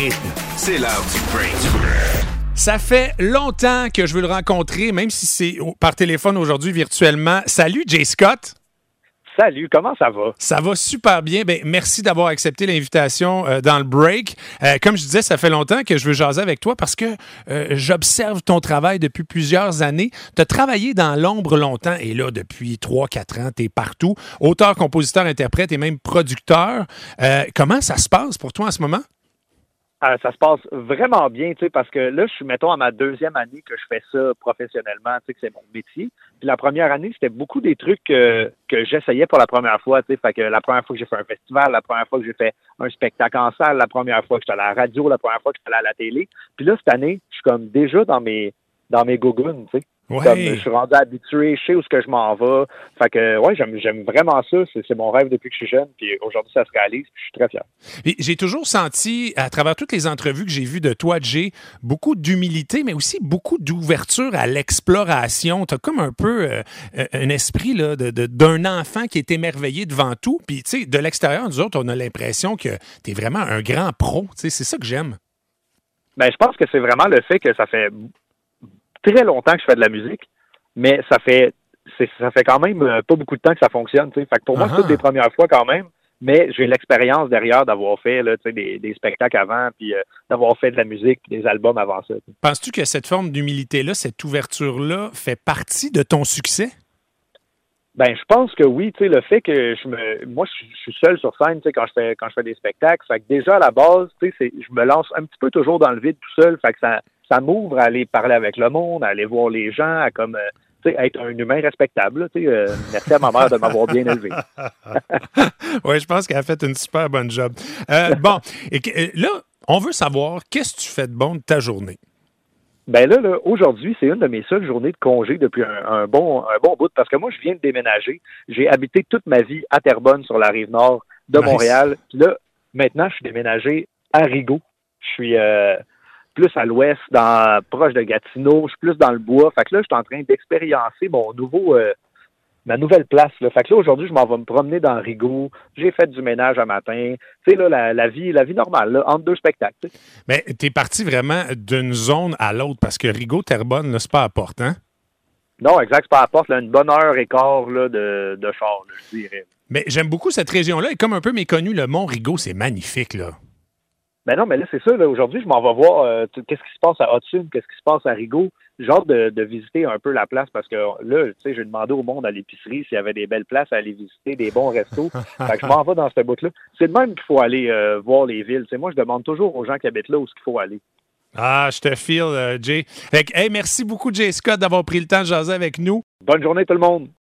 rythme, c'est l'heure du break. Ça fait longtemps que je veux le rencontrer, même si c'est par téléphone aujourd'hui virtuellement. Salut Jay Scott. Salut, comment ça va? Ça va super bien. Ben, merci d'avoir accepté l'invitation euh, dans le break. Euh, comme je disais, ça fait longtemps que je veux jaser avec toi parce que euh, j'observe ton travail depuis plusieurs années. Tu as travaillé dans l'ombre longtemps et là, depuis 3-4 ans, tu es partout. Auteur, compositeur, interprète et même producteur. comment ça se passe pour toi en ce moment? Euh, ça se passe vraiment bien, tu sais, parce que là, je suis, mettons, à ma deuxième année que je fais ça professionnellement, tu sais, que c'est mon métier. Puis la première année, c'était beaucoup des trucs que j'essayais pour la première fois, tu sais. Fait que la première fois que j'ai fait un festival, la première fois que j'ai fait un spectacle en salle, la première fois que j'étais à la radio, la première fois que j'étais à la télé. Puis là, cette année, je suis comme déjà dans mes dans mes gougounes, tu sais. Comme je suis rendu habitué, je sais où ce que je m'en vais. Fait que ouais, j'aime vraiment ça. C'est mon rêve depuis que je suis jeune. Puis aujourd'hui, ça se réalise. je suis très fier. J'ai toujours senti, à travers toutes les entrevues que j'ai vues de toi, Jay, beaucoup d'humilité, mais aussi beaucoup d'ouverture à l'exploration. Tu as comme un peu euh, un esprit d'un de, enfant qui est émerveillé devant tout. Puis, tu sais, de l'extérieur, nous autres, on a l'impression que tu es vraiment un grand pro. C'est ça que j'aime. Ben, je pense que c'est vraiment le fait que ça fait très longtemps que je fais de la musique, mais ça fait ça fait quand même euh, pas beaucoup de temps que ça fonctionne. Fait que pour moi, c'est toutes des premières fois quand même, mais j'ai l'expérience derrière d'avoir fait là, des, des spectacles avant, puis euh, d'avoir fait de la musique, des albums avant ça. Penses-tu que cette forme d'humilité-là, cette ouverture-là, fait partie de ton succès? Ben, je pense que oui, tu sais, le fait que je me, moi, je, suis seul sur scène, tu sais, quand je fais, quand je fais des spectacles, fait que déjà à la base, tu sais, je me lance un petit peu toujours dans le vide tout seul, fait que ça, ça m'ouvre à aller parler avec le monde, à aller voir les gens, à comme euh, être un humain respectable. Euh, merci à ma mère de m'avoir bien élevé. oui, je pense qu'elle a fait une super bonne job. Euh, bon, et, là, on veut savoir qu'est-ce que tu fais de bon de ta journée? Ben là, aujourd'hui, c'est une de mes seules journées de congé depuis un, bon, un bon bout, parce que moi, je viens de déménager. J'ai habité toute ma vie à Terrebonne, sur la rive nord de Montréal. Puis là, maintenant, je suis déménagé à Rigaud. Je suis, plus à l'ouest, dans proche de Gatineau, je suis plus dans le bois. Fait que là, je suis en train d'expériencer mon nouveau euh, ma nouvelle place. Là. Fait que là, aujourd'hui, je m'en vais me promener dans Rigaud. J'ai fait du ménage un matin. Tu sais, là, la, vie, la vie normale, là, entre deux spectacles. Mais tu es parti vraiment d'une zone à l'autre parce que Rigaud-Terrebonne, c'est pas à porte, hein? Non, exact, c'est pas à porte. Là, une bonne heure et quart là, de, de char, je dirais. Mais j'aime beaucoup cette région-là. Et comme un peu méconnu, le Mont Rigaud, c'est magnifique, là. Ben non, mais là, c'est ça. Aujourd'hui, je m'en vais voir euh, qu'est-ce qui se passe à Hudson, qu'est-ce qui se passe à Rigaud. J'ai hâte de, visiter un peu la place parce que là, tu sais, j'ai demandé au monde à l'épicerie s'il y avait des belles places à aller visiter, des bons restos. fait que je m'en vais dans ce bout-là. C'est de même qu'il faut aller euh, voir les villes. sais, moi, je demande toujours aux gens qui habitent là où il faut aller. Ah, je te file, euh, Jay. Fait hey, merci beaucoup, Jay Scott, d'avoir pris le temps de jaser avec nous. Bonne journée, tout le monde.